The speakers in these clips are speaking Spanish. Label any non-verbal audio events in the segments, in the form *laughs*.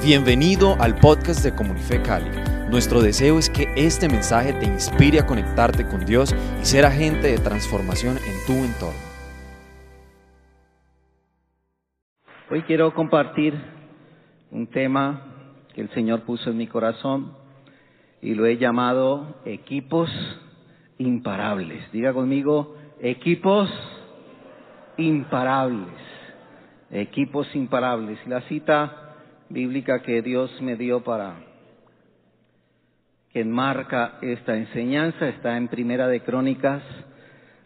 Bienvenido al podcast de Comunife Cali. Nuestro deseo es que este mensaje te inspire a conectarte con Dios y ser agente de transformación en tu entorno. Hoy quiero compartir un tema que el Señor puso en mi corazón y lo he llamado equipos imparables. Diga conmigo, equipos imparables. Equipos imparables. La cita bíblica que Dios me dio para que enmarca esta enseñanza está en Primera de Crónicas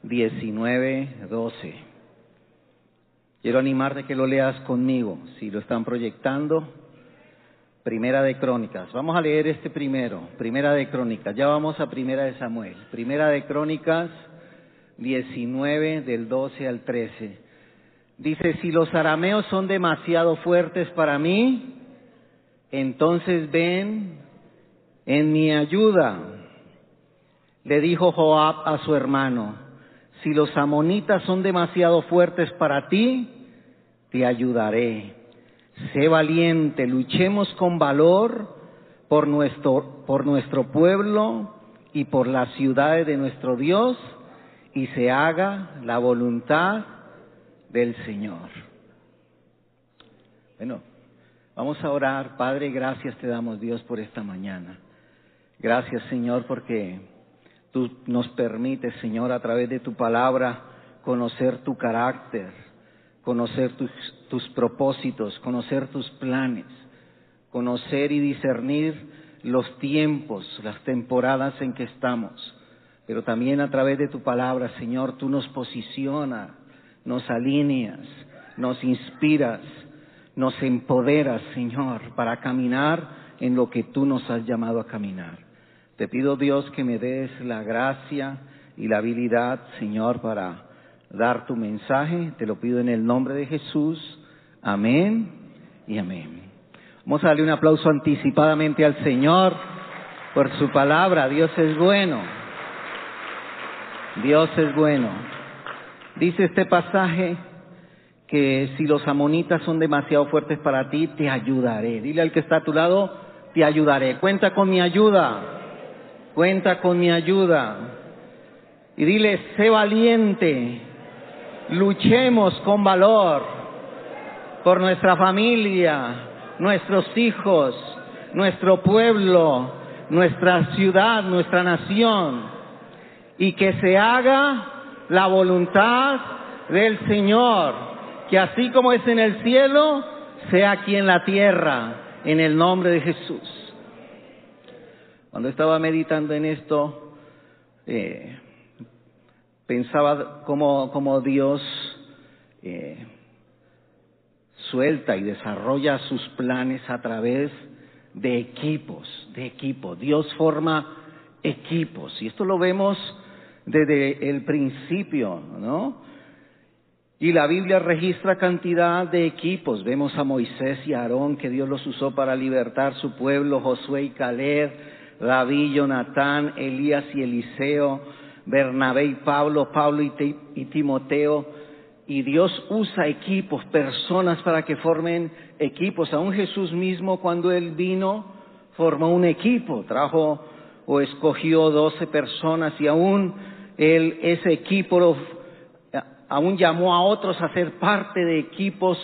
19, 12. Quiero animarte que lo leas conmigo, si lo están proyectando. Primera de Crónicas. Vamos a leer este primero. Primera de Crónicas. Ya vamos a Primera de Samuel. Primera de Crónicas 19 del 12 al 13. Dice, si los arameos son demasiado fuertes para mí, entonces ven en mi ayuda. Le dijo Joab a su hermano, si los amonitas son demasiado fuertes para ti, te ayudaré. Sé valiente, luchemos con valor por nuestro, por nuestro pueblo y por las ciudades de nuestro Dios y se haga la voluntad del Señor. Bueno, vamos a orar. Padre, gracias te damos Dios por esta mañana. Gracias Señor porque tú nos permites, Señor, a través de tu palabra, conocer tu carácter, conocer tus, propósitos, conocer tus planes, conocer y discernir los tiempos, las temporadas en que estamos. Pero también a través de tu palabra, Señor, tú nos posicionas, nos alineas, nos inspiras, nos empoderas, Señor, para caminar en lo que tú nos has llamado a caminar. Te pido, Dios, que me des la gracia y la habilidad, Señor, para dar tu mensaje. Te lo pido en el nombre de Jesús. Amén y amén. Vamos a darle un aplauso anticipadamente al Señor por su palabra. Dios es bueno. Dios es bueno. Dice este pasaje que si los amonitas son demasiado fuertes para ti, te ayudaré. Dile al que está a tu lado, te ayudaré. Cuenta con mi ayuda. Cuenta con mi ayuda. Y dile, sé valiente. Luchemos con valor por nuestra familia, nuestros hijos, nuestro pueblo, nuestra ciudad, nuestra nación. Y que se haga la voluntad del Señor, que así como es en el cielo, sea aquí en la tierra, en el nombre de Jesús. Cuando estaba meditando en esto, eh, pensaba cómo, Dios eh, suelta y desarrolla sus planes a través de equipos, de equipos. Dios forma equipos. Y esto lo vemos desde el principio, ¿no? Y la Biblia registra cantidad de equipos. Vemos a Moisés y Aarón que Dios los usó para libertar su pueblo, Josué y Caleb, David, Jonatán, Elías y Eliseo, Bernabé y Pablo, Pablo y, y Timoteo. Y Dios usa equipos, personas para que formen equipos. Aún Jesús mismo cuando Él vino formó un equipo, trajo o escogió doce personas y aún él, ese equipo aún llamó a otros a ser parte de equipos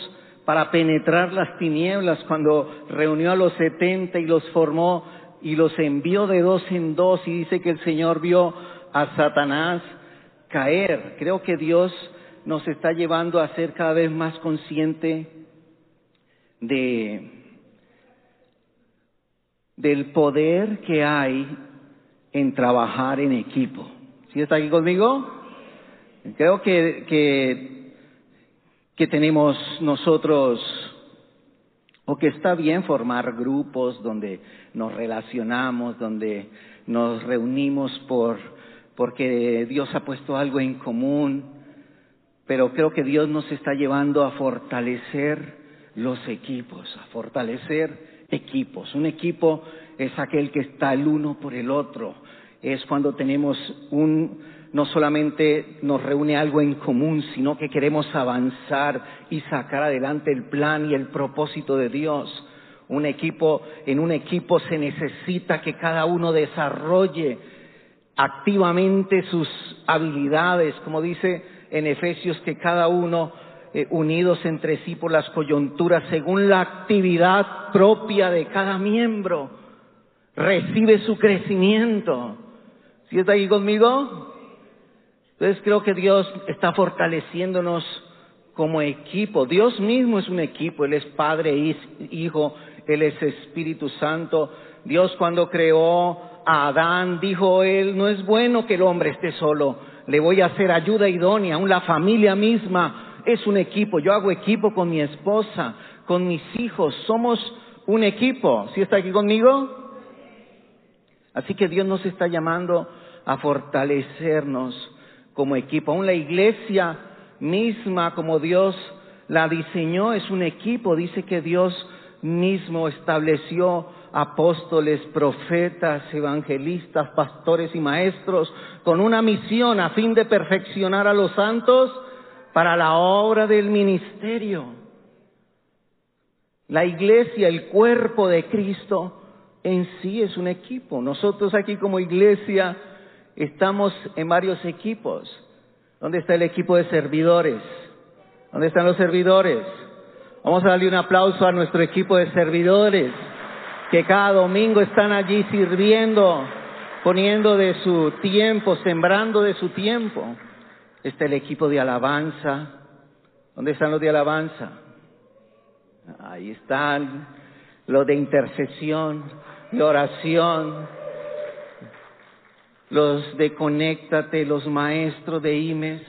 para penetrar las tinieblas cuando reunió a los setenta y los formó y los envió de dos en dos y dice que el Señor vio a Satanás caer. Creo que Dios nos está llevando a ser cada vez más consciente de del poder que hay en trabajar en equipo. ¿Sí está aquí conmigo? Creo que, que, que tenemos nosotros, o que está bien formar grupos donde nos relacionamos, donde nos reunimos por, porque Dios ha puesto algo en común, pero creo que Dios nos está llevando a fortalecer los equipos, a fortalecer equipos. Un equipo es aquel que está el uno por el otro. Es cuando tenemos un, no solamente nos reúne algo en común, sino que queremos avanzar y sacar adelante el plan y el propósito de Dios. Un equipo, en un equipo se necesita que cada uno desarrolle activamente sus habilidades, como dice en Efesios, que cada uno eh, unidos entre sí por las coyunturas según la actividad propia de cada miembro, recibe su crecimiento. ¿Sí está ahí conmigo? Entonces creo que Dios está fortaleciéndonos como equipo. Dios mismo es un equipo, Él es Padre, Hijo, Él es Espíritu Santo. Dios cuando creó a Adán dijo Él, no es bueno que el hombre esté solo, le voy a hacer ayuda idónea, aún la familia misma es un equipo. Yo hago equipo con mi esposa, con mis hijos, somos un equipo. ¿Sí está aquí conmigo? Así que Dios nos está llamando a fortalecernos como equipo. Aún la iglesia misma, como Dios la diseñó, es un equipo. Dice que Dios mismo estableció apóstoles, profetas, evangelistas, pastores y maestros con una misión a fin de perfeccionar a los santos para la obra del ministerio. La iglesia, el cuerpo de Cristo en sí es un equipo. Nosotros aquí como iglesia estamos en varios equipos. ¿Dónde está el equipo de servidores? ¿Dónde están los servidores? Vamos a darle un aplauso a nuestro equipo de servidores que cada domingo están allí sirviendo, poniendo de su tiempo, sembrando de su tiempo. Está el equipo de alabanza. ¿Dónde están los de alabanza? Ahí están los de intercesión, de oración, los de Conéctate, los maestros de IMES,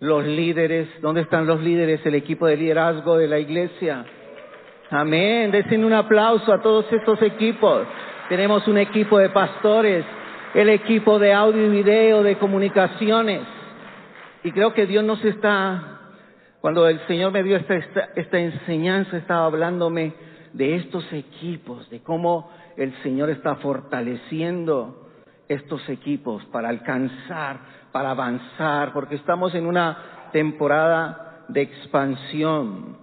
los líderes, ¿dónde están los líderes? El equipo de liderazgo de la iglesia. Amén, desen un aplauso a todos estos equipos. Tenemos un equipo de pastores, el equipo de audio y video, de comunicaciones. Y creo que Dios nos está, cuando el Señor me dio esta, esta, esta enseñanza, estaba hablándome de estos equipos, de cómo el Señor está fortaleciendo estos equipos para alcanzar, para avanzar, porque estamos en una temporada de expansión.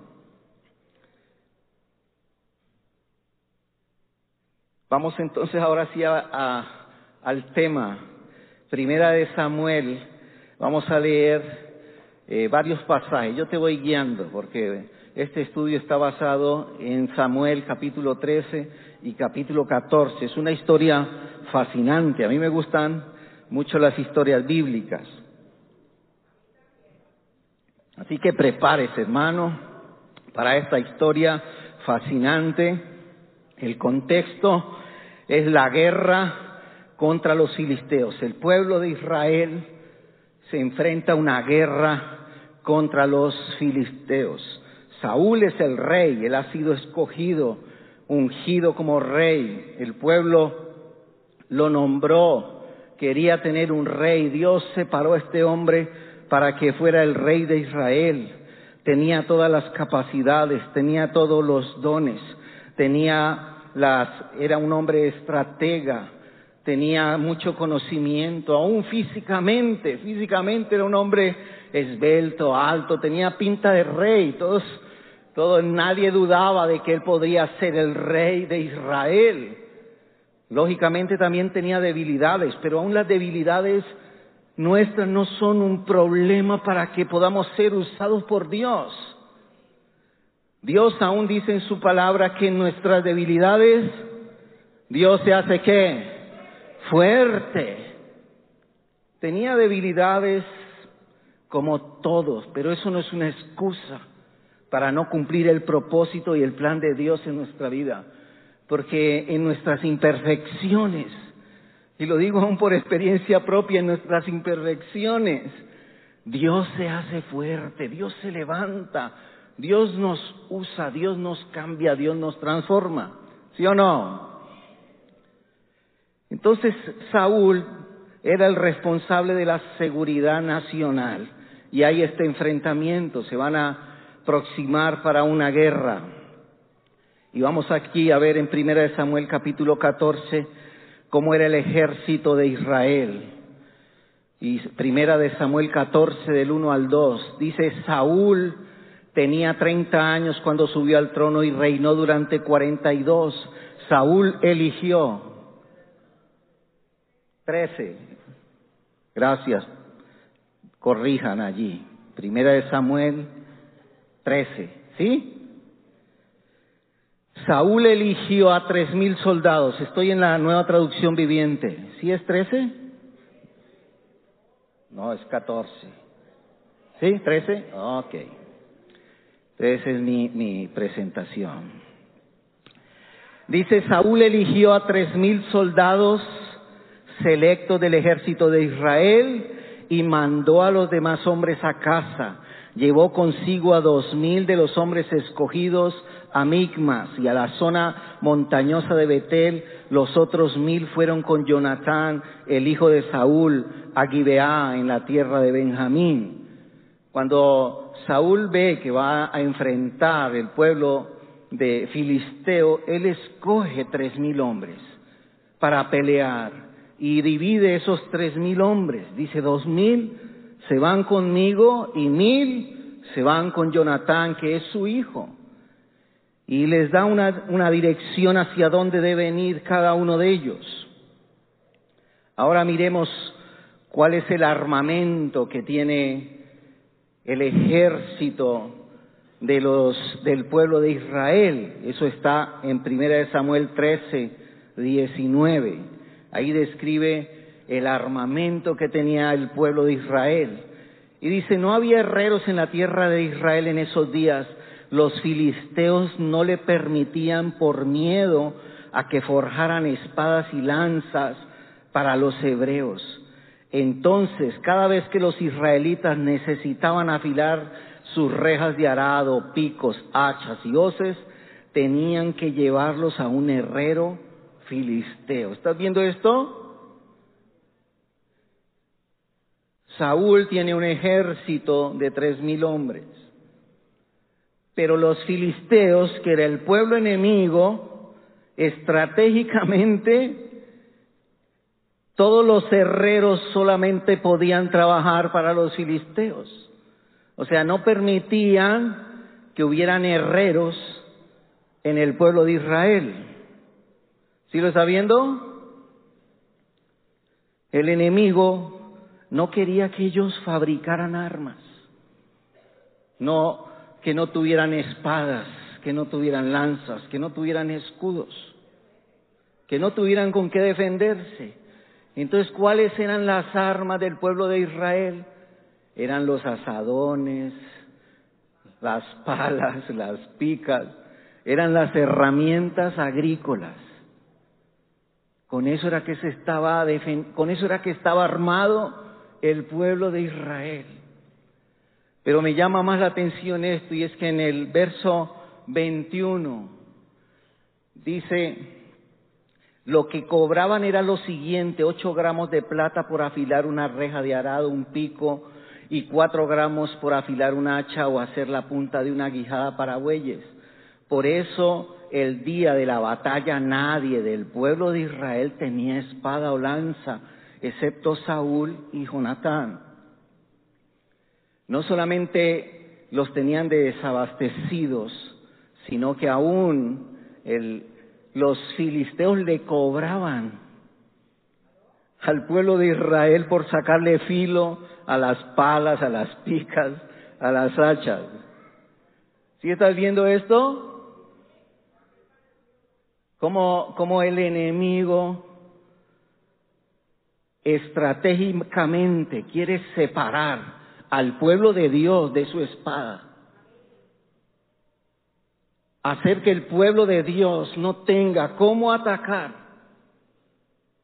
Vamos entonces ahora sí a, al tema. Primera de Samuel, vamos a leer eh, varios pasajes. Yo te voy guiando porque este estudio está basado en Samuel capítulo 13 y capítulo 14. Es una historia fascinante. A mí me gustan mucho las historias bíblicas. Así que prepárese, hermano, para esta historia fascinante. El contexto es la guerra contra los filisteos. El pueblo de Israel se enfrenta a una guerra contra los filisteos. Saúl es el rey, él ha sido escogido, ungido como rey. El pueblo lo nombró, quería tener un rey. Dios separó a este hombre para que fuera el rey de Israel. Tenía todas las capacidades, tenía todos los dones, tenía las, era un hombre estratega, tenía mucho conocimiento, aún físicamente, físicamente era un hombre esbelto, alto, tenía pinta de rey, todos, todos, nadie dudaba de que él podría ser el rey de Israel. Lógicamente también tenía debilidades, pero aún las debilidades nuestras no son un problema para que podamos ser usados por Dios. Dios aún dice en su palabra que en nuestras debilidades Dios se hace qué? Fuerte. Tenía debilidades como todos, pero eso no es una excusa para no cumplir el propósito y el plan de Dios en nuestra vida porque en nuestras imperfecciones, y lo digo aún por experiencia propia, en nuestras imperfecciones, Dios se hace fuerte, Dios se levanta, Dios nos usa, Dios nos cambia, Dios nos transforma. ¿Sí o no? Entonces Saúl era el responsable de la seguridad nacional y hay este enfrentamiento, se van a aproximar para una guerra. Y vamos aquí a ver en Primera de Samuel capítulo 14 cómo era el ejército de Israel. Y Primera de Samuel 14 del 1 al 2 dice Saúl tenía 30 años cuando subió al trono y reinó durante 42. Saúl eligió 13. Gracias. Corrijan allí. Primera de Samuel 13. ¿Sí? Saúl eligió a tres mil soldados. Estoy en la nueva traducción viviente. ¿Sí es 13? No, es 14. ¿Sí? ¿13? Ok. Esa es mi, mi presentación. Dice, Saúl eligió a tres mil soldados selectos del ejército de Israel y mandó a los demás hombres a casa. Llevó consigo a dos mil de los hombres escogidos a Micmas y a la zona montañosa de Betel. Los otros mil fueron con Jonatán, el hijo de Saúl, a Gibeá, en la tierra de Benjamín. Cuando Saúl ve que va a enfrentar el pueblo de Filisteo, él escoge tres mil hombres para pelear y divide esos tres mil hombres. Dice dos mil se van conmigo y mil se van con Jonatán, que es su hijo. Y les da una, una dirección hacia dónde deben ir cada uno de ellos. Ahora miremos cuál es el armamento que tiene el ejército de los, del pueblo de Israel. Eso está en Primera de Samuel 13, 19. Ahí describe el armamento que tenía el pueblo de Israel. Y dice, no había herreros en la tierra de Israel en esos días. Los filisteos no le permitían por miedo a que forjaran espadas y lanzas para los hebreos. Entonces, cada vez que los israelitas necesitaban afilar sus rejas de arado, picos, hachas y hoces, tenían que llevarlos a un herrero filisteo. ¿Estás viendo esto? Saúl tiene un ejército de tres mil hombres, pero los filisteos, que era el pueblo enemigo, estratégicamente todos los herreros solamente podían trabajar para los filisteos. O sea, no permitían que hubieran herreros en el pueblo de Israel. ¿Sí lo está viendo? El enemigo no quería que ellos fabricaran armas. No, que no tuvieran espadas, que no tuvieran lanzas, que no tuvieran escudos, que no tuvieran con qué defenderse. Entonces, ¿cuáles eran las armas del pueblo de Israel? Eran los asadones, las palas, las picas, eran las herramientas agrícolas. Con eso era que se estaba con eso era que estaba armado el pueblo de Israel. Pero me llama más la atención esto y es que en el verso 21 dice lo que cobraban era lo siguiente, ocho gramos de plata por afilar una reja de arado, un pico, y cuatro gramos por afilar un hacha o hacer la punta de una guijada para bueyes. Por eso el día de la batalla nadie del pueblo de Israel tenía espada o lanza, excepto Saúl y Jonatán. No solamente los tenían desabastecidos, sino que aún el, los filisteos le cobraban al pueblo de Israel por sacarle filo a las palas, a las picas, a las hachas. ¿Sí estás viendo esto? Como, como el enemigo estratégicamente quiere separar al pueblo de Dios de su espada hacer que el pueblo de Dios no tenga cómo atacar,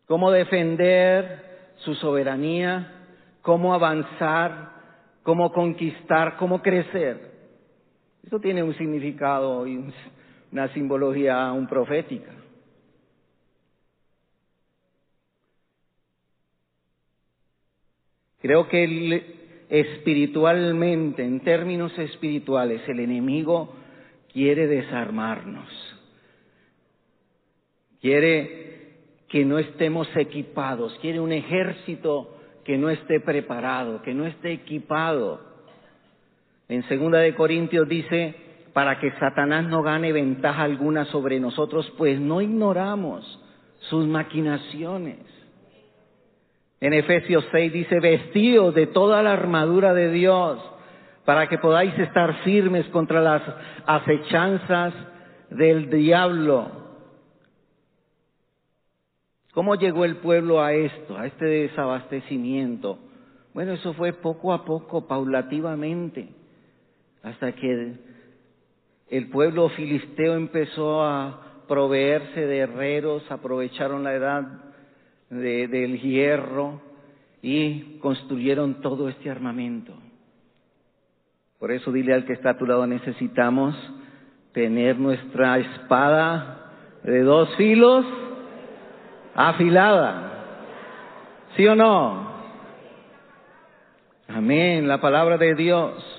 cómo defender su soberanía, cómo avanzar, cómo conquistar, cómo crecer. Eso tiene un significado y una simbología un profética. Creo que espiritualmente, en términos espirituales, el enemigo quiere desarmarnos. Quiere que no estemos equipados, quiere un ejército que no esté preparado, que no esté equipado. En segunda de Corintios dice, para que Satanás no gane ventaja alguna sobre nosotros, pues no ignoramos sus maquinaciones. En Efesios 6 dice, vestidos de toda la armadura de Dios, para que podáis estar firmes contra las acechanzas del diablo. ¿Cómo llegó el pueblo a esto, a este desabastecimiento? Bueno, eso fue poco a poco, paulativamente, hasta que el pueblo filisteo empezó a proveerse de herreros, aprovecharon la edad del hierro y construyeron todo este armamento. Por eso dile al que está a tu lado, necesitamos tener nuestra espada de dos filos afilada. ¿Sí o no? Amén, la palabra de Dios.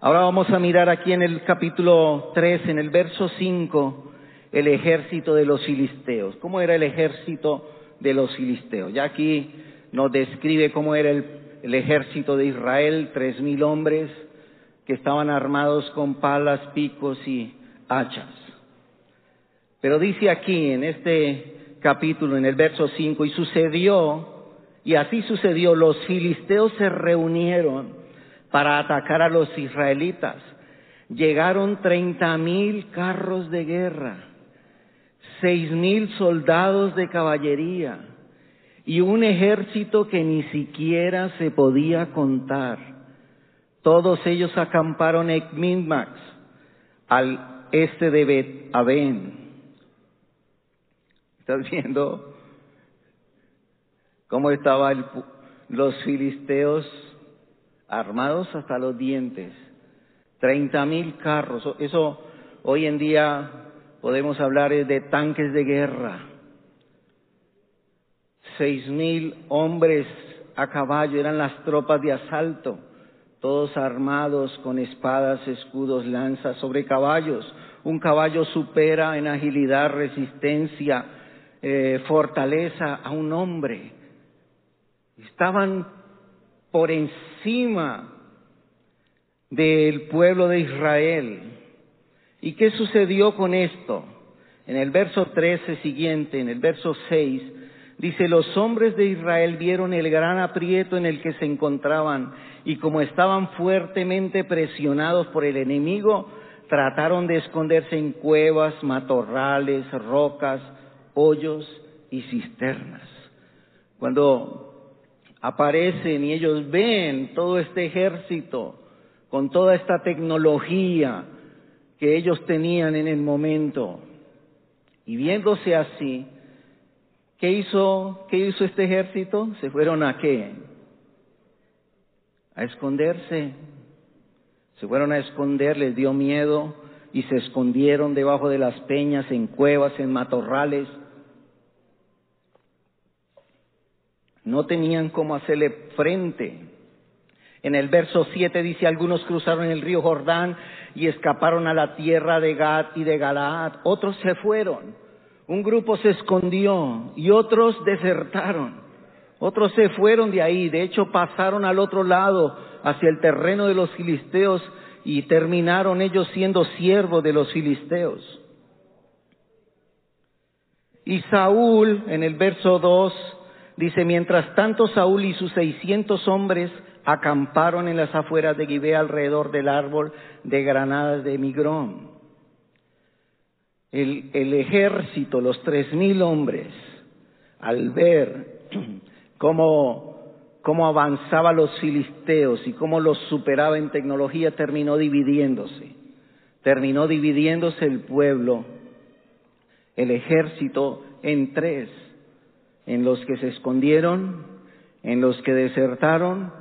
Ahora vamos a mirar aquí en el capítulo 3, en el verso 5, el ejército de los filisteos. ¿Cómo era el ejército de los filisteos? Ya aquí nos describe cómo era el, ejército de Israel, tres mil hombres que estaban armados con palas, picos y hachas. Pero dice aquí en este capítulo, en el verso 5, y sucedió, y así sucedió, los filisteos se reunieron para atacar a los israelitas. Llegaron treinta mil carros de guerra, seis mil soldados de caballería y un ejército que ni siquiera se podía contar. Todos ellos acamparon en Minmax, al este de Bet Aben. ¿Estás viendo cómo estaban los filisteos armados hasta los dientes, treinta mil carros, eso hoy en día podemos hablar de tanques de guerra, seis mil hombres a caballo, eran las tropas de asalto, todos armados con espadas, escudos, lanzas sobre caballos. Un caballo supera en agilidad, resistencia, eh, fortaleza a un hombre. Estaban por encima del pueblo de Israel. ¿Y qué sucedió con esto? En el verso 13 siguiente, en el verso 6, dice, los hombres de Israel vieron el gran aprieto en el que se encontraban y como estaban fuertemente presionados por el enemigo, trataron de esconderse en cuevas, matorrales, rocas, hoyos y cisternas. Cuando aparecen y ellos ven todo este ejército con toda esta tecnología que ellos tenían en el momento. Y viéndose así, ¿qué hizo, qué hizo este ejército? Se fueron a qué? A esconderse. Se fueron a esconder, les dio miedo y se escondieron debajo de las peñas, en cuevas, en matorrales no tenían cómo hacerle frente. En el verso 7 dice, algunos cruzaron el río Jordán y escaparon a la tierra de Gad y de Galaad. Otros se fueron. Un grupo se escondió y otros desertaron. Otros se fueron de ahí. De hecho, pasaron al otro lado, hacia el terreno de los filisteos y terminaron ellos siendo siervos de los filisteos. Y Saúl, en el verso 2, Dice, mientras tanto Saúl y sus seiscientos hombres acamparon en las afueras de Gibea alrededor del árbol de granadas de Migrón. El, ejército, los tres mil hombres, al ver *clears throat* cómo, cómo avanzaba los filisteos y cómo los superaba en tecnología, terminó dividiéndose. Terminó dividiéndose el pueblo, el ejército en tres en los que se escondieron, en los que desertaron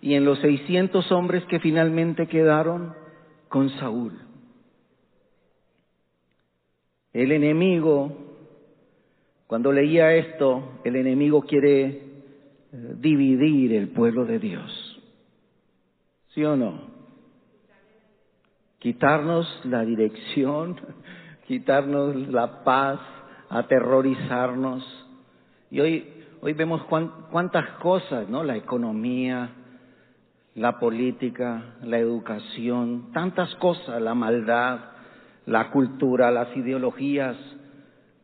y en los seiscientos hombres que finalmente quedaron con Saúl. El enemigo, cuando leía esto, el enemigo quiere eh, dividir el pueblo de Dios. ¿Sí o no? Quitarnos la dirección, *laughs* quitarnos la paz, aterrorizarnos y hoy, hoy vemos cuántas cosas, ¿no? La economía, la política, la educación, tantas cosas, la maldad, la cultura, las ideologías,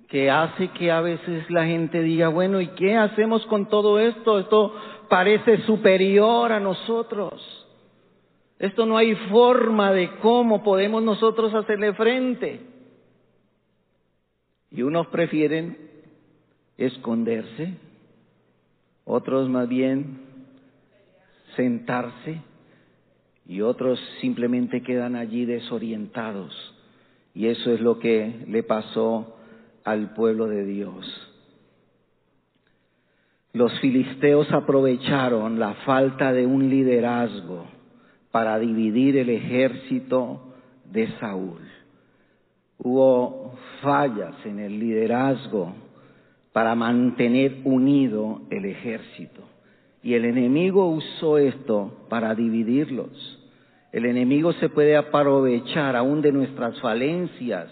que hace que a veces la gente diga, bueno, ¿y qué hacemos con todo esto? Esto parece superior a nosotros. Esto no hay forma de cómo podemos nosotros hacerle frente. Y unos prefieren esconderse, otros más bien sentarse y otros simplemente quedan allí desorientados. Y eso es lo que le pasó al pueblo de Dios. Los filisteos aprovecharon la falta de un liderazgo para dividir el ejército de Saúl. Hubo fallas en el liderazgo para mantener unido el ejército. Y el enemigo usó esto para dividirlos. El enemigo se puede aprovechar aún de nuestras falencias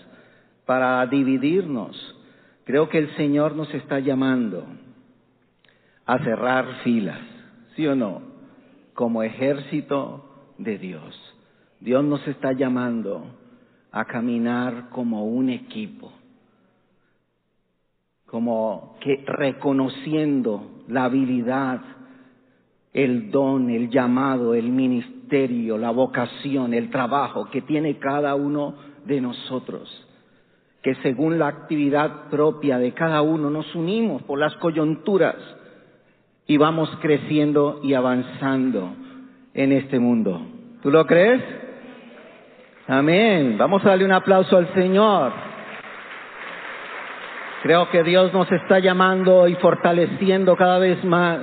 para dividirnos. Creo que el Señor nos está llamando a cerrar filas, ¿sí o no? Como ejército de Dios. Dios nos está llamando a caminar como un equipo, como que reconociendo la habilidad, el don, el llamado, el ministerio, la vocación, el trabajo que tiene cada uno de nosotros, que según la actividad propia de cada uno nos unimos por las coyunturas y vamos creciendo y avanzando en este mundo. ¿Tú lo crees? Amén. Vamos a darle un aplauso al Señor. Creo que Dios nos está llamando y fortaleciendo cada vez más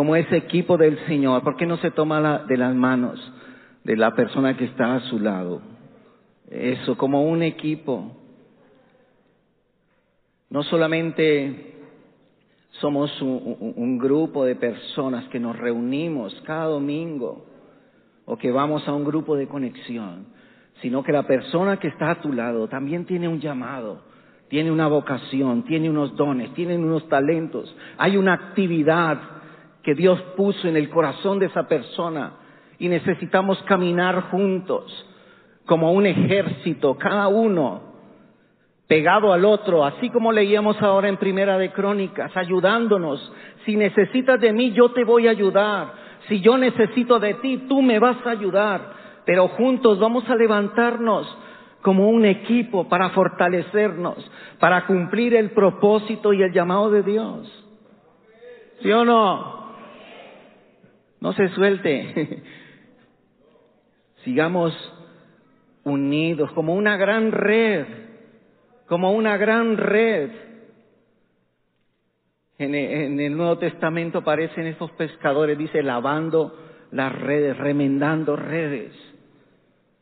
como ese equipo del Señor. ¿Por qué no se toma de las manos de la persona que está a su lado? Eso, como un equipo. No solamente somos un, grupo de personas que nos reunimos cada domingo o que vamos a un grupo de conexión, sino que la persona que está a tu lado también tiene un llamado, tiene una vocación, tiene unos dones, tiene unos talentos, hay una actividad que Dios puso en el corazón de esa persona y necesitamos caminar juntos como un ejército, cada uno pegado al otro, así como leíamos ahora en Primera de Crónicas, ayudándonos. Si necesitas de mí, yo te voy a ayudar. Si yo necesito de ti, tú me vas a ayudar. Pero juntos vamos a levantarnos como un equipo para fortalecernos, para cumplir el propósito y el llamado de Dios. ¿Sí o no? No se suelte. Sigamos unidos como una gran red como una gran red. En, el Nuevo Testamento aparecen estos pescadores, dice, lavando las redes, remendando redes.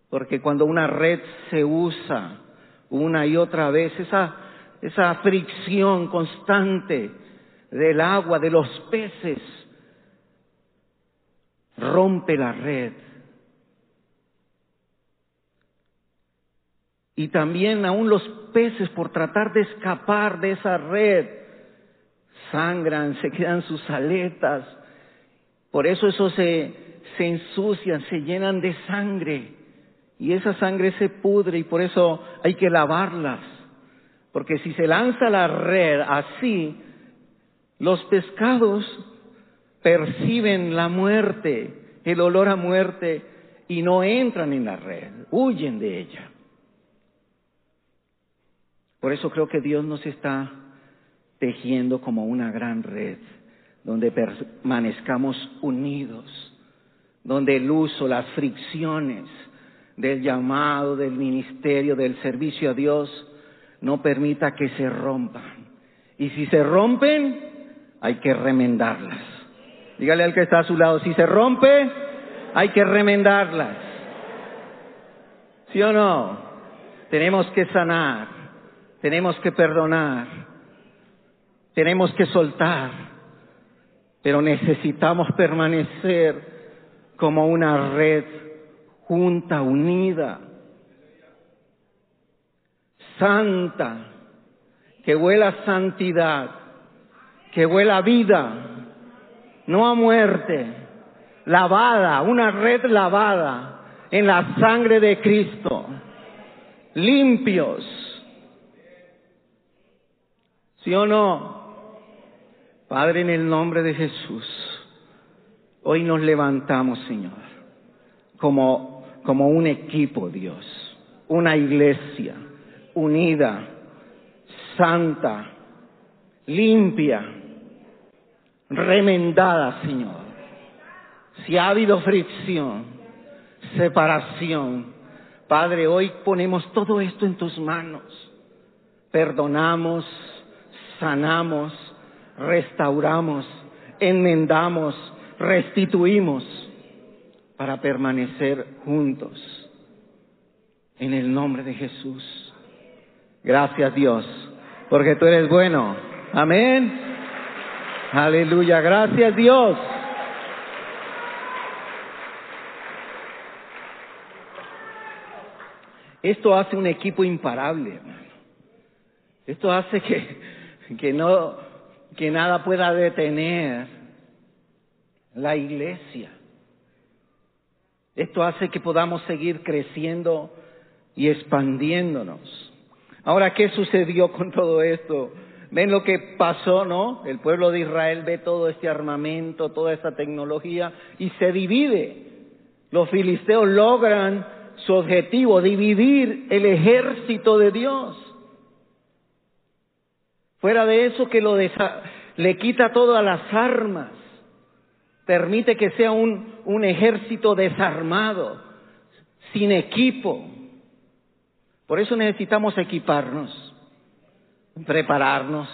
Porque cuando una red se usa una y otra vez, esa, esa fricción constante del agua, de los peces, rompe la red Y también aún los peces por tratar de escapar de esa red sangran, se quedan sus aletas. Por eso eso se, se ensucian, se llenan de sangre. Y esa sangre se pudre y por eso hay que lavarlas. Porque si se lanza la red así, los pescados perciben la muerte, el olor a muerte, y no entran en la red, huyen de ella. Por eso creo que Dios nos está tejiendo como una gran red, donde permanezcamos unidos, donde el uso, las fricciones del llamado, del ministerio, del servicio a Dios, no permita que se rompan. Y si se rompen, hay que remendarlas. Dígale al que está a su lado, si se rompe, hay que remendarlas. ¿Sí o no? Tenemos que sanar tenemos que perdonar, tenemos que soltar, pero necesitamos permanecer como una red junta, unida, santa, que huela santidad, que huela vida, no a muerte. lavada, una red lavada en la sangre de Cristo, limpios. ¿Sí o no? Padre, en el nombre de Jesús, hoy nos levantamos, Señor, como, como un equipo, Dios, una iglesia unida, santa, limpia, remendada, Señor. Si ha habido fricción, separación, Padre, hoy ponemos todo esto en tus manos. Perdonamos, sanamos, restauramos, enmendamos, restituimos para permanecer juntos. En el nombre de Jesús. Gracias Dios, porque tú eres bueno. Amén. Aleluya. Gracias Dios. Esto hace un equipo imparable, hermano. Esto hace que, que, no, que nada pueda detener la iglesia. Esto hace que podamos seguir creciendo y expandiéndonos. Ahora, ¿qué sucedió con todo esto? Ven lo que pasó, ¿no? El pueblo de Israel ve todo este armamento, toda esta tecnología y se divide. Los filisteos logran su objetivo, dividir el ejército de Dios. Fuera de eso que lo le quita todas las armas, permite que sea un, un ejército desarmado, sin equipo. Por eso necesitamos equiparnos, prepararnos,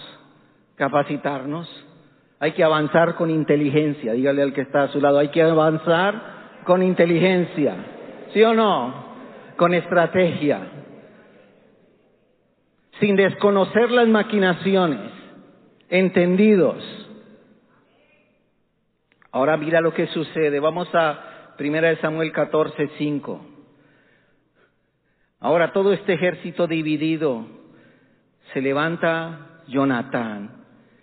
capacitarnos. Hay que avanzar con inteligencia. Dígale al que está a su lado, hay que avanzar con inteligencia. ¿Sí o no? Con estrategia. Sin desconocer las maquinaciones. Entendidos. Ahora mira lo que sucede. Vamos a 1 Samuel 14, 5. Ahora todo este ejército dividido se levanta Jonatán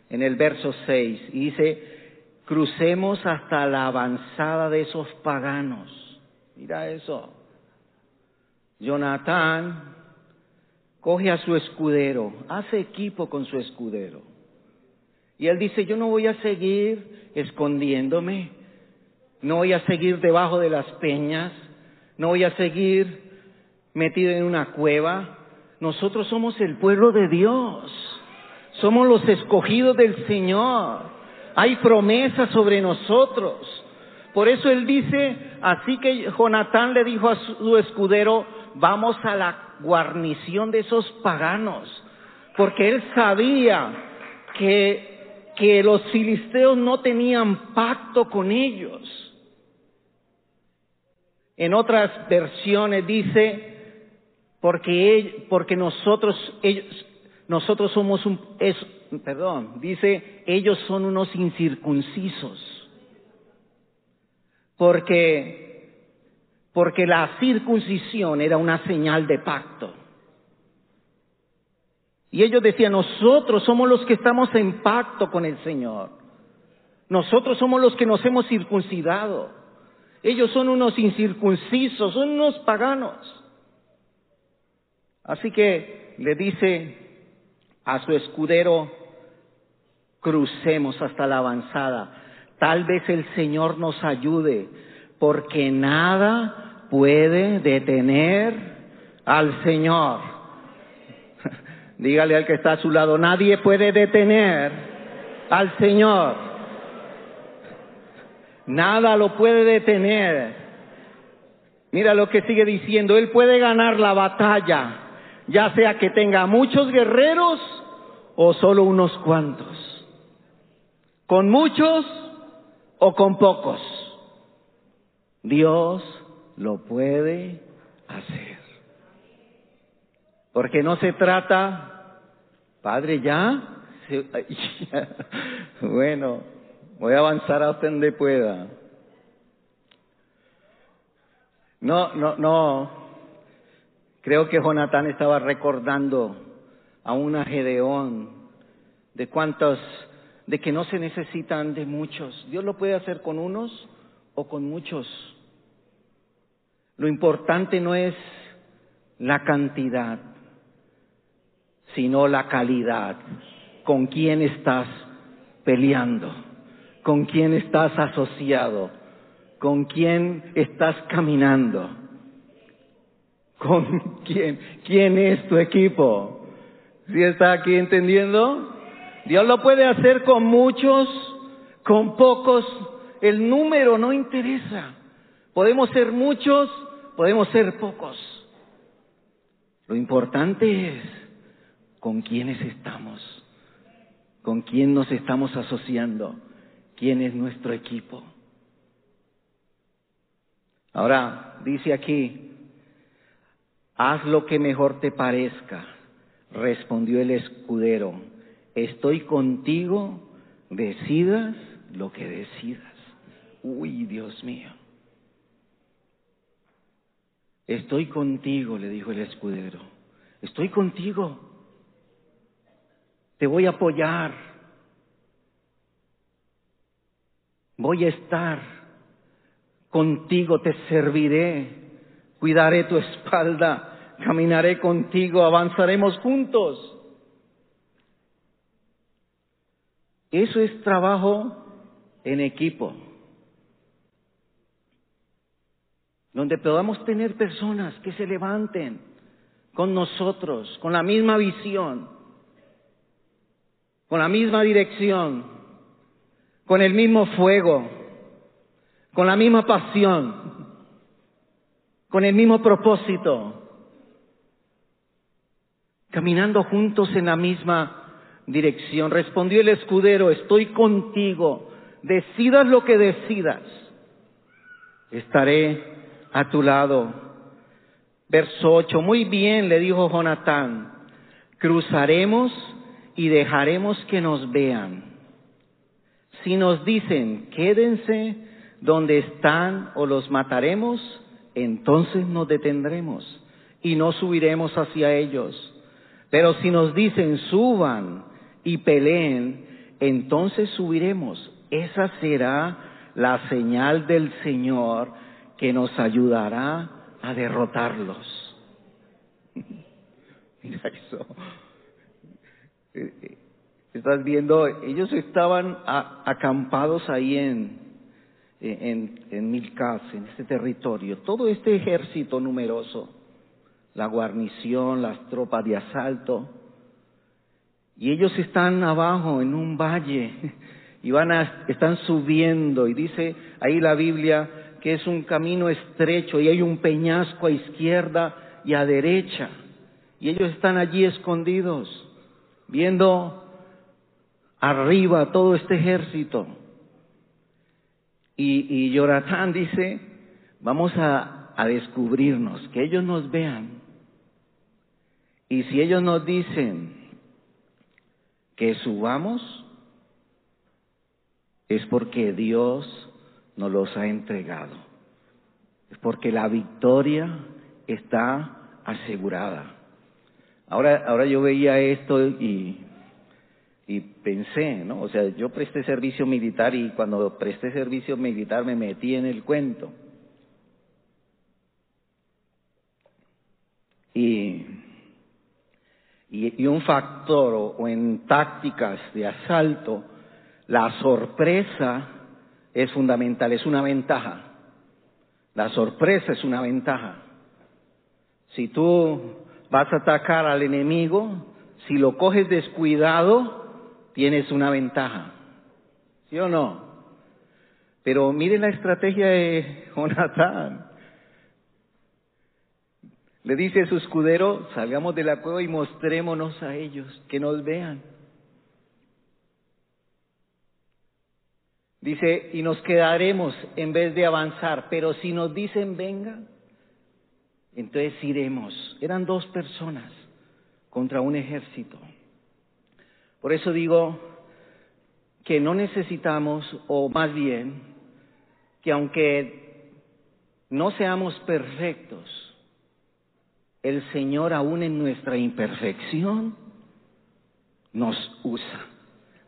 en el verso 6 y dice, crucemos hasta la avanzada de esos paganos Mira eso. Jonatán coge a su escudero, hace equipo con su escudero. Y él dice, yo no voy a seguir escondiéndome, no voy a seguir debajo de las peñas, no voy a seguir metido en una cueva. Nosotros somos el pueblo de Dios, somos los escogidos del Señor. Hay promesas sobre nosotros. Por eso él dice, así que Jonatán le dijo a su escudero, vamos a la guarnición de esos paganos, porque él sabía que, que los filisteos no tenían pacto con ellos. En otras versiones dice, porque, porque nosotros, ellos, nosotros somos un, perdón, dice, ellos son unos incircuncisos porque, porque la circuncisión era una señal de pacto. Y ellos decían, nosotros somos los que estamos en pacto con el Señor. Nosotros somos los que nos hemos circuncidado. Ellos son unos incircuncisos, son unos paganos. Así que le dice a su escudero, crucemos hasta la avanzada. Tal vez el Señor nos ayude, porque nada puede detener al Señor. *laughs* Dígale al que está a su lado, nadie puede detener al Señor. Nada lo puede detener. Mira lo que sigue diciendo, Él puede ganar la batalla, ya sea que tenga muchos guerreros o solo unos cuantos. Con muchos o con pocos. Dios lo puede hacer. Porque no se trata, Padre, ya. *laughs* bueno, voy a avanzar hasta donde pueda. No, no, no. Creo que Jonatán estaba recordando a una Gedeón de cuántos de que no se necesitan de muchos. Dios lo puede hacer con unos o con muchos. Lo importante no es la cantidad, sino la calidad. ¿Con quién estás peleando? ¿Con quién estás asociado? ¿Con quién estás caminando? ¿Con quién? ¿Quién es tu equipo? ¿Sí está aquí entendiendo? Dios lo puede hacer con muchos, con pocos. El número no interesa. Podemos ser muchos, podemos ser pocos. Lo importante es con quiénes estamos, con quién nos estamos asociando, quién es nuestro equipo. Ahora, dice aquí, haz lo que mejor te parezca, respondió el escudero, estoy contigo, decidas lo que decidas. Uy, Dios mío. Estoy contigo, le dijo el escudero. Estoy contigo. Te voy a apoyar. Voy a estar contigo, te serviré. Cuidaré tu espalda. Caminaré contigo. Avanzaremos juntos. Eso es trabajo en equipo. donde podamos tener personas que se levanten con nosotros, con la misma visión, con la misma dirección, con el mismo fuego, con la misma pasión, con el mismo propósito, caminando juntos en la misma dirección. Respondió el escudero, estoy contigo, decidas lo que decidas, estaré a tu lado. Verso 8, muy bien, le dijo Jonatán, cruzaremos y dejaremos que nos vean. Si nos dicen, quédense donde están o los mataremos, entonces nos detendremos y no subiremos hacia ellos. Pero si nos dicen, suban y peleen, entonces subiremos. Esa será la señal del Señor que nos ayudará a derrotarlos. *laughs* Mira eso. Eh, eh, estás viendo, ellos estaban acampados ahí en, en, en Milcas, en este territorio. Todo este ejército numeroso, la guarnición, las tropas de asalto, y ellos están abajo en un valle y van a, están subiendo y dice ahí la Biblia que es un camino estrecho y hay un peñasco a izquierda y a derecha. Y ellos están allí escondidos, viendo arriba todo este ejército. Y, y dice, vamos a, a descubrirnos, que ellos nos vean. Y si ellos nos dicen que subamos, es porque Dios nos los ha entregado. Es porque la victoria está asegurada. Ahora, ahora yo veía esto y, y pensé, ¿no? O sea, yo presté servicio militar y cuando presté servicio militar me metí en el cuento. Y, y, un factor o en tácticas de asalto, la sorpresa es fundamental, es una ventaja. La sorpresa es una ventaja. Si tú vas a atacar al enemigo, si lo coges descuidado, tienes una ventaja. ¿Sí o no? Pero miren la estrategia de *laughs* Jonathan. Le dice a su escudero, salgamos de la cueva y mostrémonos a ellos, que nos vean. Dice, y nos quedaremos en vez de avanzar, pero si nos dicen venga, entonces iremos. Eran dos personas contra un ejército. Por eso digo que no necesitamos, o más bien, que aunque no seamos perfectos, el Señor aún en nuestra imperfección nos usa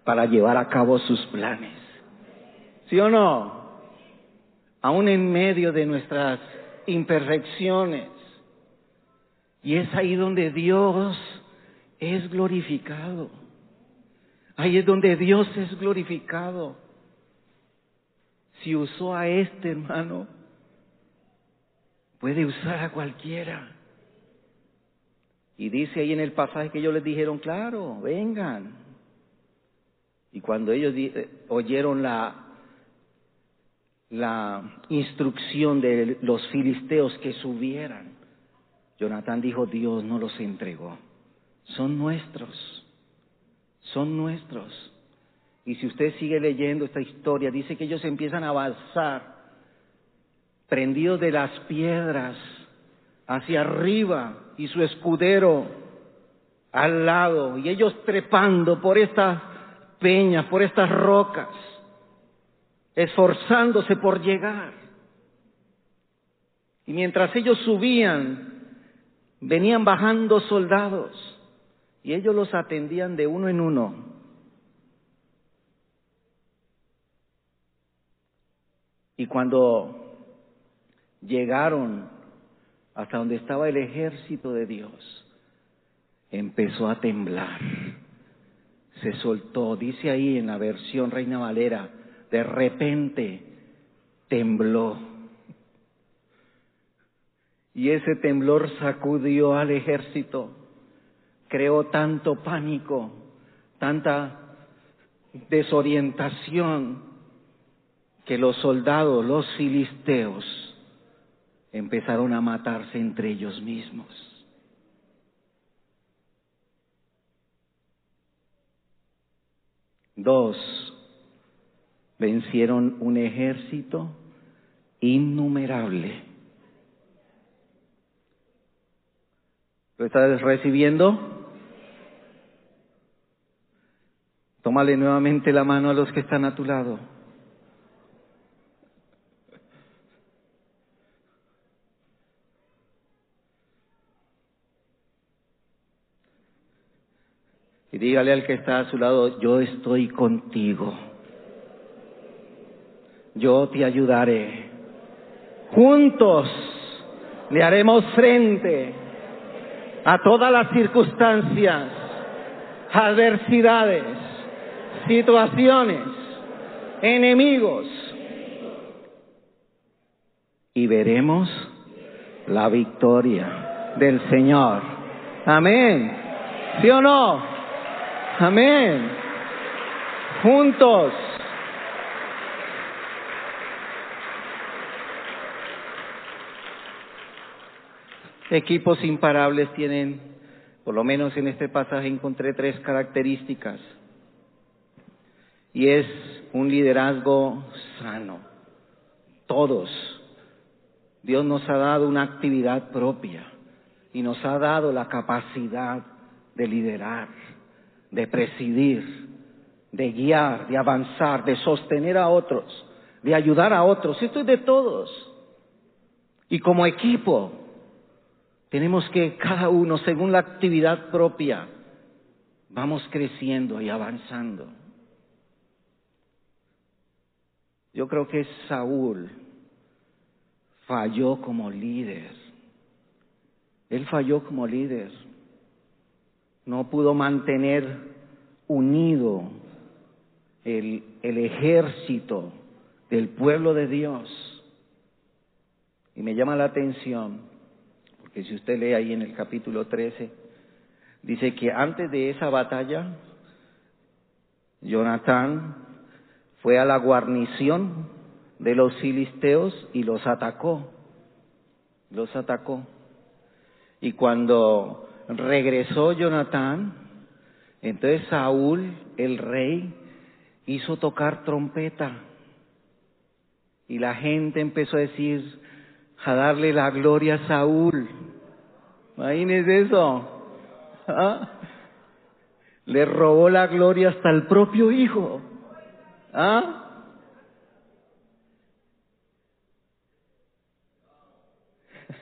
para llevar a cabo sus planes. ¿Sí o no? aún en medio de nuestras imperfecciones. Y es ahí donde Dios es glorificado. Ahí es donde Dios es glorificado. Si usó a este hermano, puede usar a cualquiera. Y dice ahí en el pasaje que ellos les dijeron, claro, vengan. Y cuando ellos eh, oyeron la, la instrucción de los filisteos que subieran, Jonatán dijo, Dios no los entregó, son nuestros, son nuestros. Y si usted sigue leyendo esta historia, dice que ellos empiezan a avanzar, prendidos de las piedras, hacia arriba, y su escudero al lado, y ellos trepando por estas peñas, por estas rocas, esforzándose por llegar. Y mientras ellos subían, venían bajando soldados, y ellos los atendían de uno en uno. Y cuando llegaron hasta donde estaba el ejército de Dios, empezó a temblar. Se soltó, dice ahí en la versión Reina Valera, de repente tembló. Y ese temblor sacudió al ejército, creó tanto pánico, tanta desorientación, que los soldados, los filisteos, empezaron a matarse entre ellos mismos. Dos, vencieron un ejército innumerable. ¿Lo estás recibiendo? Tómale nuevamente la mano a los que están a tu lado. Y dígale al que está a su lado, yo estoy contigo. Yo te ayudaré. Juntos le haremos frente a todas las circunstancias, adversidades, situaciones, enemigos. Y veremos la victoria del Señor. Amén. ¿Sí o no? Amén. Juntos. Equipos imparables tienen, por lo menos en este pasaje encontré tres características. Y es un liderazgo sano. Todos. Dios nos ha dado una actividad propia y nos ha dado la capacidad de liderar de presidir, de guiar, de avanzar, de sostener a otros, de ayudar a otros. Esto es de todos. Y como equipo, tenemos que cada uno, según la actividad propia, vamos creciendo y avanzando. Yo creo que Saúl falló como líder. Él falló como líder no pudo mantener unido el, ejército del pueblo de Dios. Y me llama la atención, porque si usted lee ahí en el capítulo 13, dice que antes de esa batalla, Jonatán fue a la guarnición de los filisteos y los atacó. Los atacó. Y cuando regresó Jonatán, entonces Saúl, el rey, hizo tocar trompeta. Y la gente empezó a decir, a darle la gloria a Saúl. Imagínese eso. ¿Ah? Le robó la gloria hasta el propio hijo. ¿Ah?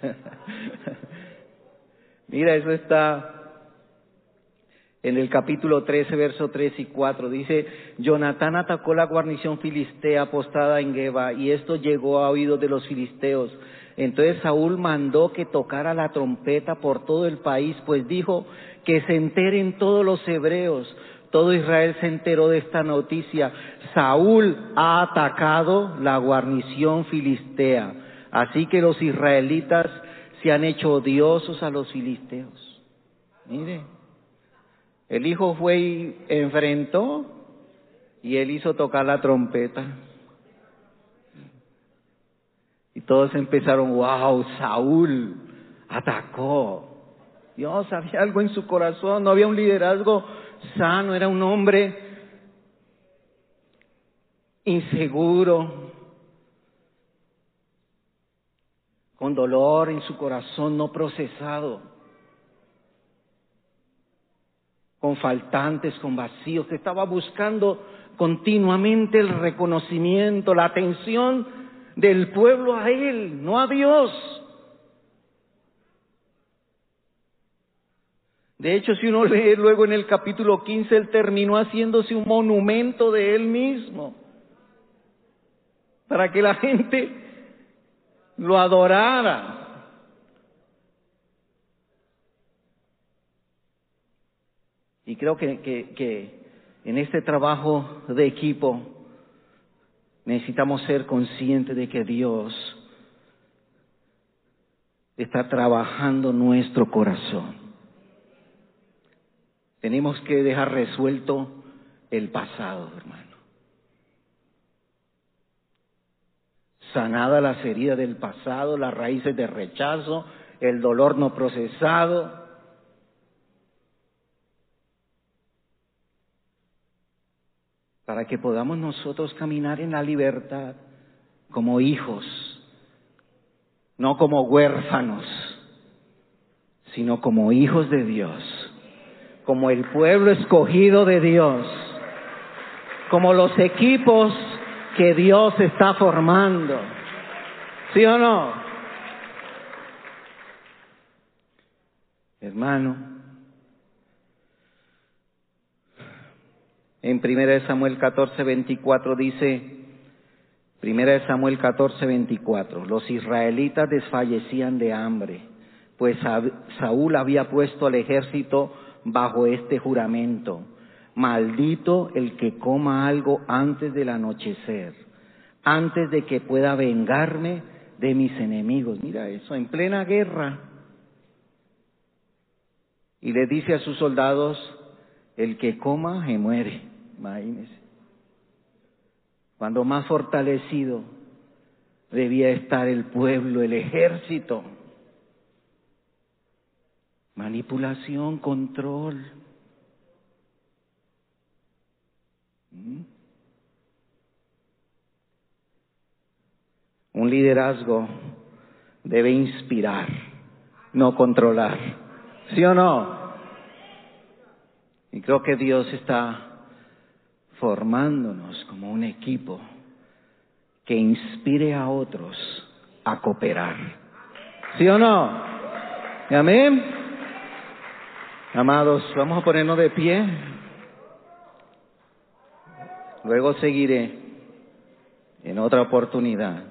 *laughs* Mira, eso está en el capítulo 13, verso 3 y 4. Dice, Jonatán atacó la guarnición filistea apostada en Geba y esto llegó a oídos de los filisteos. Entonces Saúl mandó que tocara la trompeta por todo el país, pues dijo que se enteren todos los hebreos. Todo Israel se enteró de esta noticia. Saúl ha atacado la guarnición filistea. Así que los israelitas se han hecho odiosos a los filisteos. Mire. El hijo fue y enfrentó y él hizo tocar la trompeta. Y todos empezaron, wow, Saúl atacó. Dios había algo en su corazón, no había un liderazgo sano, era un hombre inseguro, con dolor en su corazón no procesado. con faltantes, con vacíos, que estaba buscando continuamente el reconocimiento, la atención del pueblo a Él, no a Dios. De hecho, si uno *laughs* lee luego en el capítulo 15, Él terminó haciéndose un monumento de Él mismo, para que la *laughs* gente lo adorara. Y creo que, en este trabajo de equipo necesitamos ser conscientes de que Dios está trabajando nuestro corazón. Tenemos que dejar resuelto el pasado, hermano. Sanada las heridas del pasado, las raíces de rechazo, el dolor no procesado, para que podamos nosotros caminar en la libertad como hijos, no como huérfanos, sino como hijos de Dios, como el pueblo escogido de Dios, como los equipos que Dios está formando. ¿Sí o no? Hermano, En 1 Samuel 14, 24 dice, 1 Samuel 14, 24, los israelitas desfallecían de hambre, pues Saúl había puesto al ejército bajo este juramento, maldito el que coma algo antes del anochecer, antes de que pueda vengarme de mis enemigos. Mira eso, en plena guerra. Y le dice a sus soldados, el que coma se muere. Imagínese. Cuando más fortalecido debía estar el pueblo, el ejército. Manipulación, control. ¿Mm? Un liderazgo debe inspirar, no controlar. ¿Sí o no? Y creo que Dios está formándonos como un equipo que inspire a otros a cooperar. ¿Sí o no? Amén. Amados, vamos a ponernos de pie. Luego seguiré en otra oportunidad.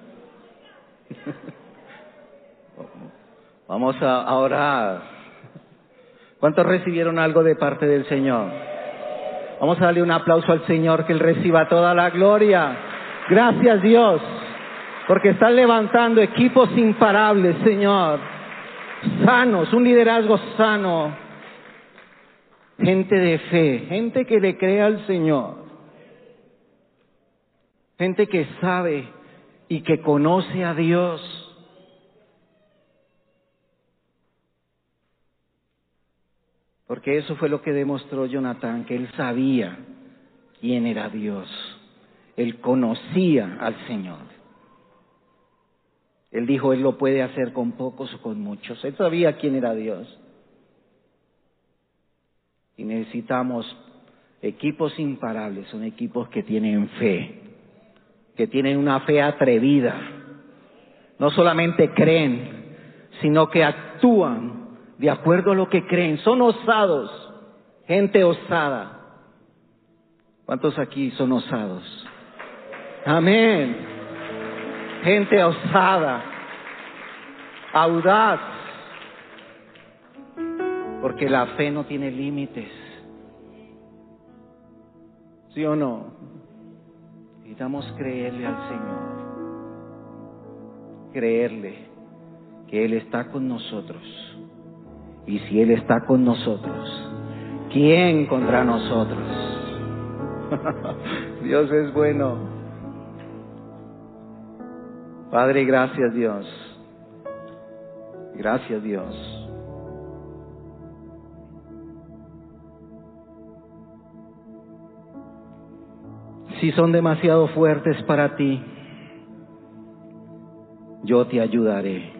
*laughs* Vamos a orar. ¿Cuántos recibieron algo de parte del Señor? Vamos a darle un aplauso al Señor, que Él reciba toda la gloria. Gracias Dios, porque están levantando equipos imparables, Señor. Sanos, un liderazgo sano. Gente de fe, gente que le crea al Señor. Gente que sabe y que conoce a Dios. Porque eso fue lo que demostró Jonathan, que él sabía quién era Dios. Él conocía al Señor. Él dijo, Él lo puede hacer con pocos o con muchos. Él sabía quién era Dios. Y necesitamos equipos imparables, son equipos que tienen fe, que tienen una fe atrevida. No solamente creen, sino que actúan de acuerdo a lo que creen, son osados. gente osada. ¿Cuántos aquí son osados? Amén. Gente osada, audaz, porque la fe no tiene límites. ¿Sí o no? Necesitamos creerle al Señor, creerle que Él está con nosotros. Y si Él está con nosotros, ¿quién contra nosotros? *laughs* Dios es bueno. Padre, gracias Dios. Gracias Dios. Si son demasiado fuertes para ti, yo te ayudaré.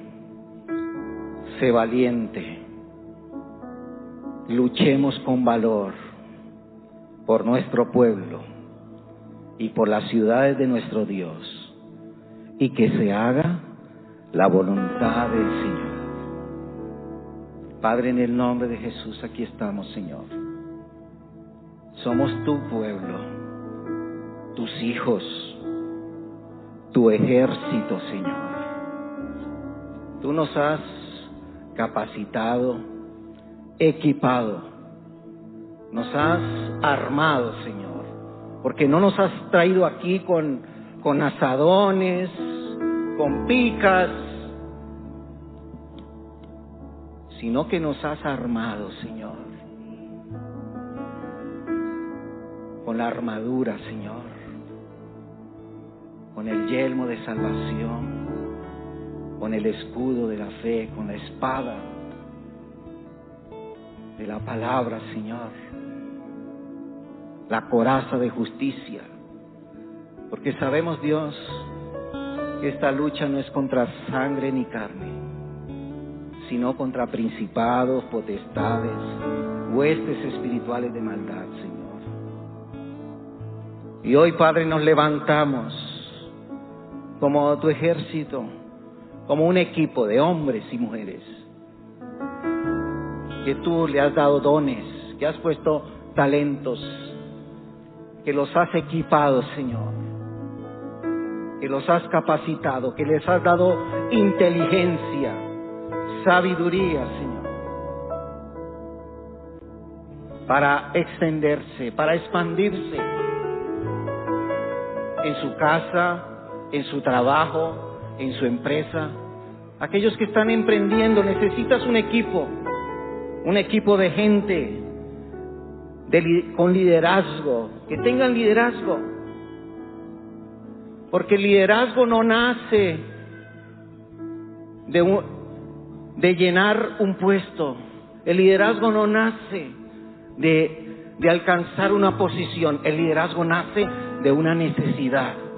Sé valiente. Luchemos con valor por nuestro pueblo y por las ciudades de nuestro Dios. Y que se haga la voluntad del Señor. Padre, en el nombre de Jesús, aquí estamos, Señor. Somos tu pueblo tus hijos, tu ejército, Señor. Tú nos has capacitado, equipado, nos has armado, Señor, porque no nos has traído aquí con, con asadones, con picas, sino que nos has armado, Señor, con la armadura, Señor con el yelmo de salvación, con el escudo de la fe, con la espada de la palabra, Señor, la coraza de justicia, porque sabemos, Dios, que esta lucha no es contra sangre ni carne, sino contra principados, potestades, huestes espirituales de maldad, Señor. Y hoy, Padre, nos levantamos como tu ejército, como un equipo de hombres y mujeres, que tú le has dado dones, que has puesto talentos, que los has equipado, Señor, que los has capacitado, que les has dado inteligencia, sabiduría, Señor, para extenderse, para expandirse en su casa, en su trabajo, en su empresa. Aquellos que están emprendiendo, necesitas un equipo, un equipo de gente con liderazgo, que tengan liderazgo. Porque el liderazgo no nace de, de llenar un puesto, el liderazgo no nace de, de alcanzar una posición, el liderazgo nace de una necesidad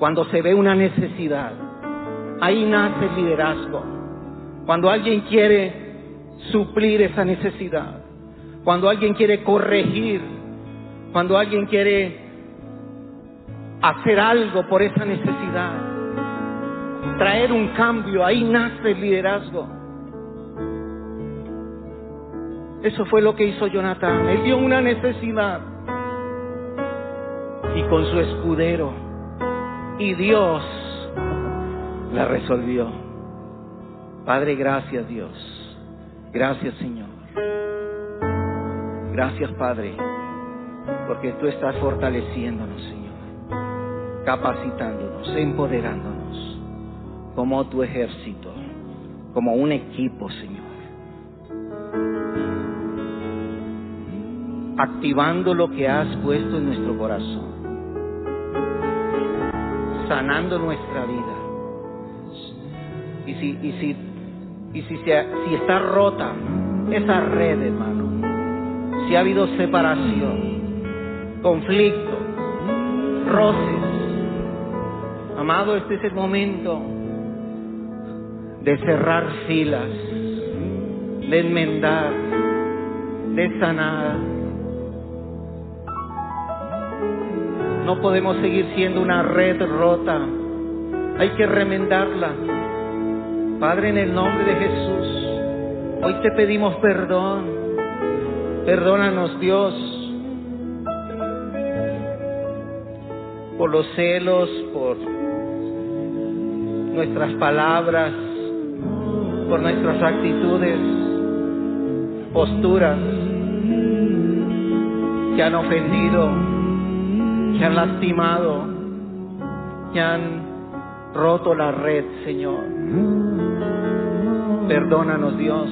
cuando se ve una necesidad. Ahí nace el liderazgo. Cuando alguien quiere suplir esa necesidad. Cuando alguien quiere corregir. Cuando alguien quiere hacer algo por esa necesidad. Traer un cambio. Ahí nace el liderazgo. Eso fue lo que hizo Jonathan. Él dio una necesidad. Y con su escudero y Dios la resolvió. Padre, gracias Dios. Gracias Señor. Gracias Padre, porque tú estás fortaleciéndonos, Señor, capacitándonos, empoderándonos como tu ejército, como un equipo, Señor. Activando lo que has puesto en nuestro corazón sanando nuestra vida. Y si, y si, y si, si está rota esa red, hermano, si ha habido separación, conflicto, roces, amado, este es el momento de cerrar filas, de enmendar, de sanar No podemos seguir siendo una red rota. Hay que remendarla. Padre, en el nombre de Jesús, hoy te pedimos perdón Perdónanos, Dios, por los celos, por nuestras palabras, por nuestras actitudes, posturas que han ofendido, que han lastimado, que han roto la red, Señor. Perdónanos, Dios.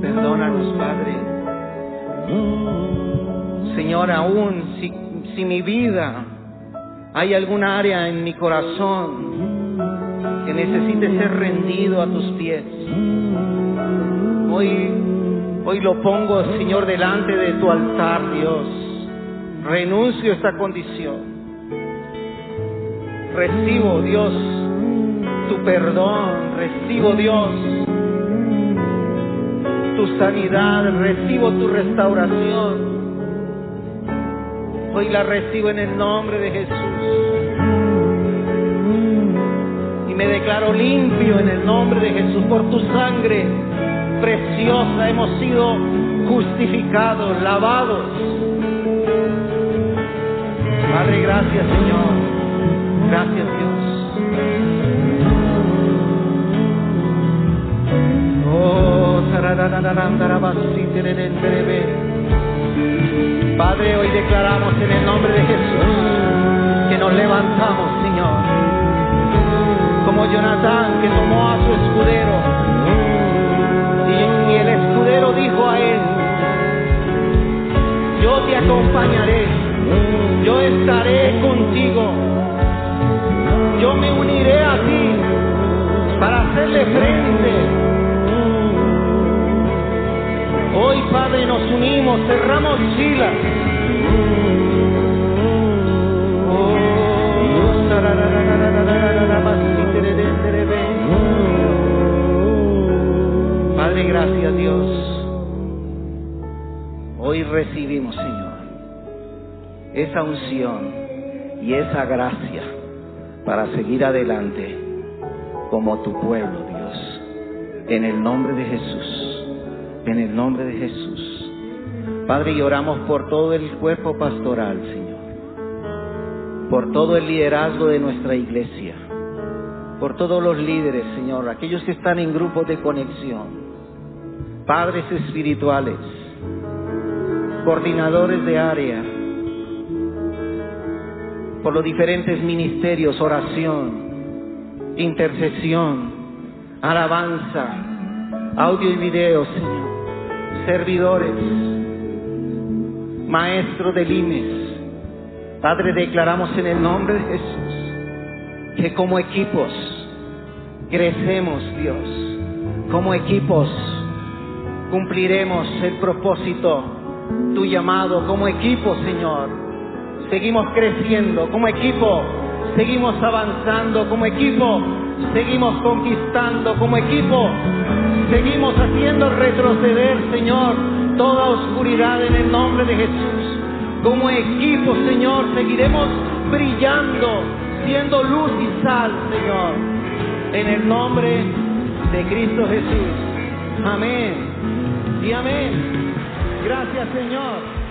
Perdónanos, Padre. Señor, aún si, si mi vida hay alguna área en mi corazón que necesite ser rendido a tus pies, hoy, hoy lo pongo, Señor, delante de tu altar, Dios. Renuncio a esta condición. Recibo, Dios, tu perdón. Recibo, Dios, tu sanidad, recibo tu restauración. Hoy la recibo en el nombre de Jesús. Y me declaro limpio en el nombre de Jesús por tu sangre preciosa. Hemos sido justificados, lavados. Padre, gracias Señor. Gracias Dios. Oh, Padre, hoy declaramos en el nombre de Jesús que nos levantamos, Señor. Como Jonatán que tomó a su escudero y, y el escudero dijo a él, yo te acompañaré, yo estaré contigo, yo me uniré a ti para hacerle frente Hoy, Padre, nos unimos, cerramos filas. Padre, gracias Dios. Hoy recibimos, Señor, esa unción y esa gracia para seguir adelante como tu pueblo, Dios. En el nombre de Jesús, en el nombre de Jesús. Padre, y oramos por todo el cuerpo pastoral, Señor. Por todo el liderazgo de nuestra iglesia. Por todos los líderes, Señor. Aquellos que están en grupos de conexión. Padres espirituales. Coordinadores de área. Por los diferentes ministerios, oración, intercesión, alabanza, audio y video, Señor servidores, maestro de limes. Padre, declaramos en el nombre de Jesús que como equipos crecemos, Dios. Como equipos cumpliremos el propósito, tu llamado. Como equipo, Señor, seguimos creciendo. Como equipo, seguimos avanzando. Como equipo, seguimos conquistando. Como equipo, seguimos haciendo retroceder, Señor, toda oscuridad en el nombre de Jesús. Como equipo, Señor, seguiremos brillando, siendo luz y sal, Señor, en el nombre de Cristo Jesús. Amén. Y amén. Gracias, Señor.